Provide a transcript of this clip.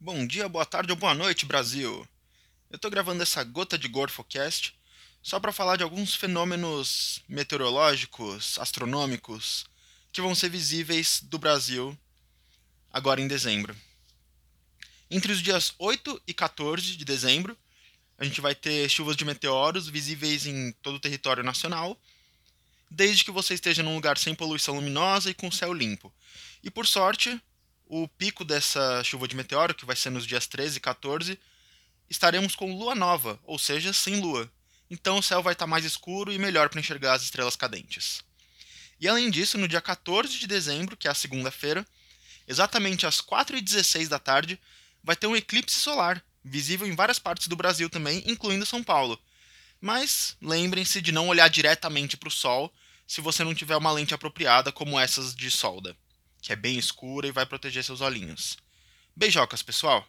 Bom dia, boa tarde ou boa noite, Brasil! Eu estou gravando essa gota de Gorfocast só para falar de alguns fenômenos meteorológicos, astronômicos, que vão ser visíveis do Brasil agora em dezembro. Entre os dias 8 e 14 de dezembro, a gente vai ter chuvas de meteoros visíveis em todo o território nacional, desde que você esteja num lugar sem poluição luminosa e com céu limpo. E por sorte, o pico dessa chuva de meteoro, que vai ser nos dias 13 e 14, estaremos com lua nova, ou seja, sem lua. Então o céu vai estar mais escuro e melhor para enxergar as estrelas cadentes. E além disso, no dia 14 de dezembro, que é a segunda-feira, exatamente às 4h16 da tarde, vai ter um eclipse solar, visível em várias partes do Brasil também, incluindo São Paulo. Mas lembrem-se de não olhar diretamente para o Sol se você não tiver uma lente apropriada como essas de solda que é bem escura e vai proteger seus olhinhos. Beijocas, pessoal!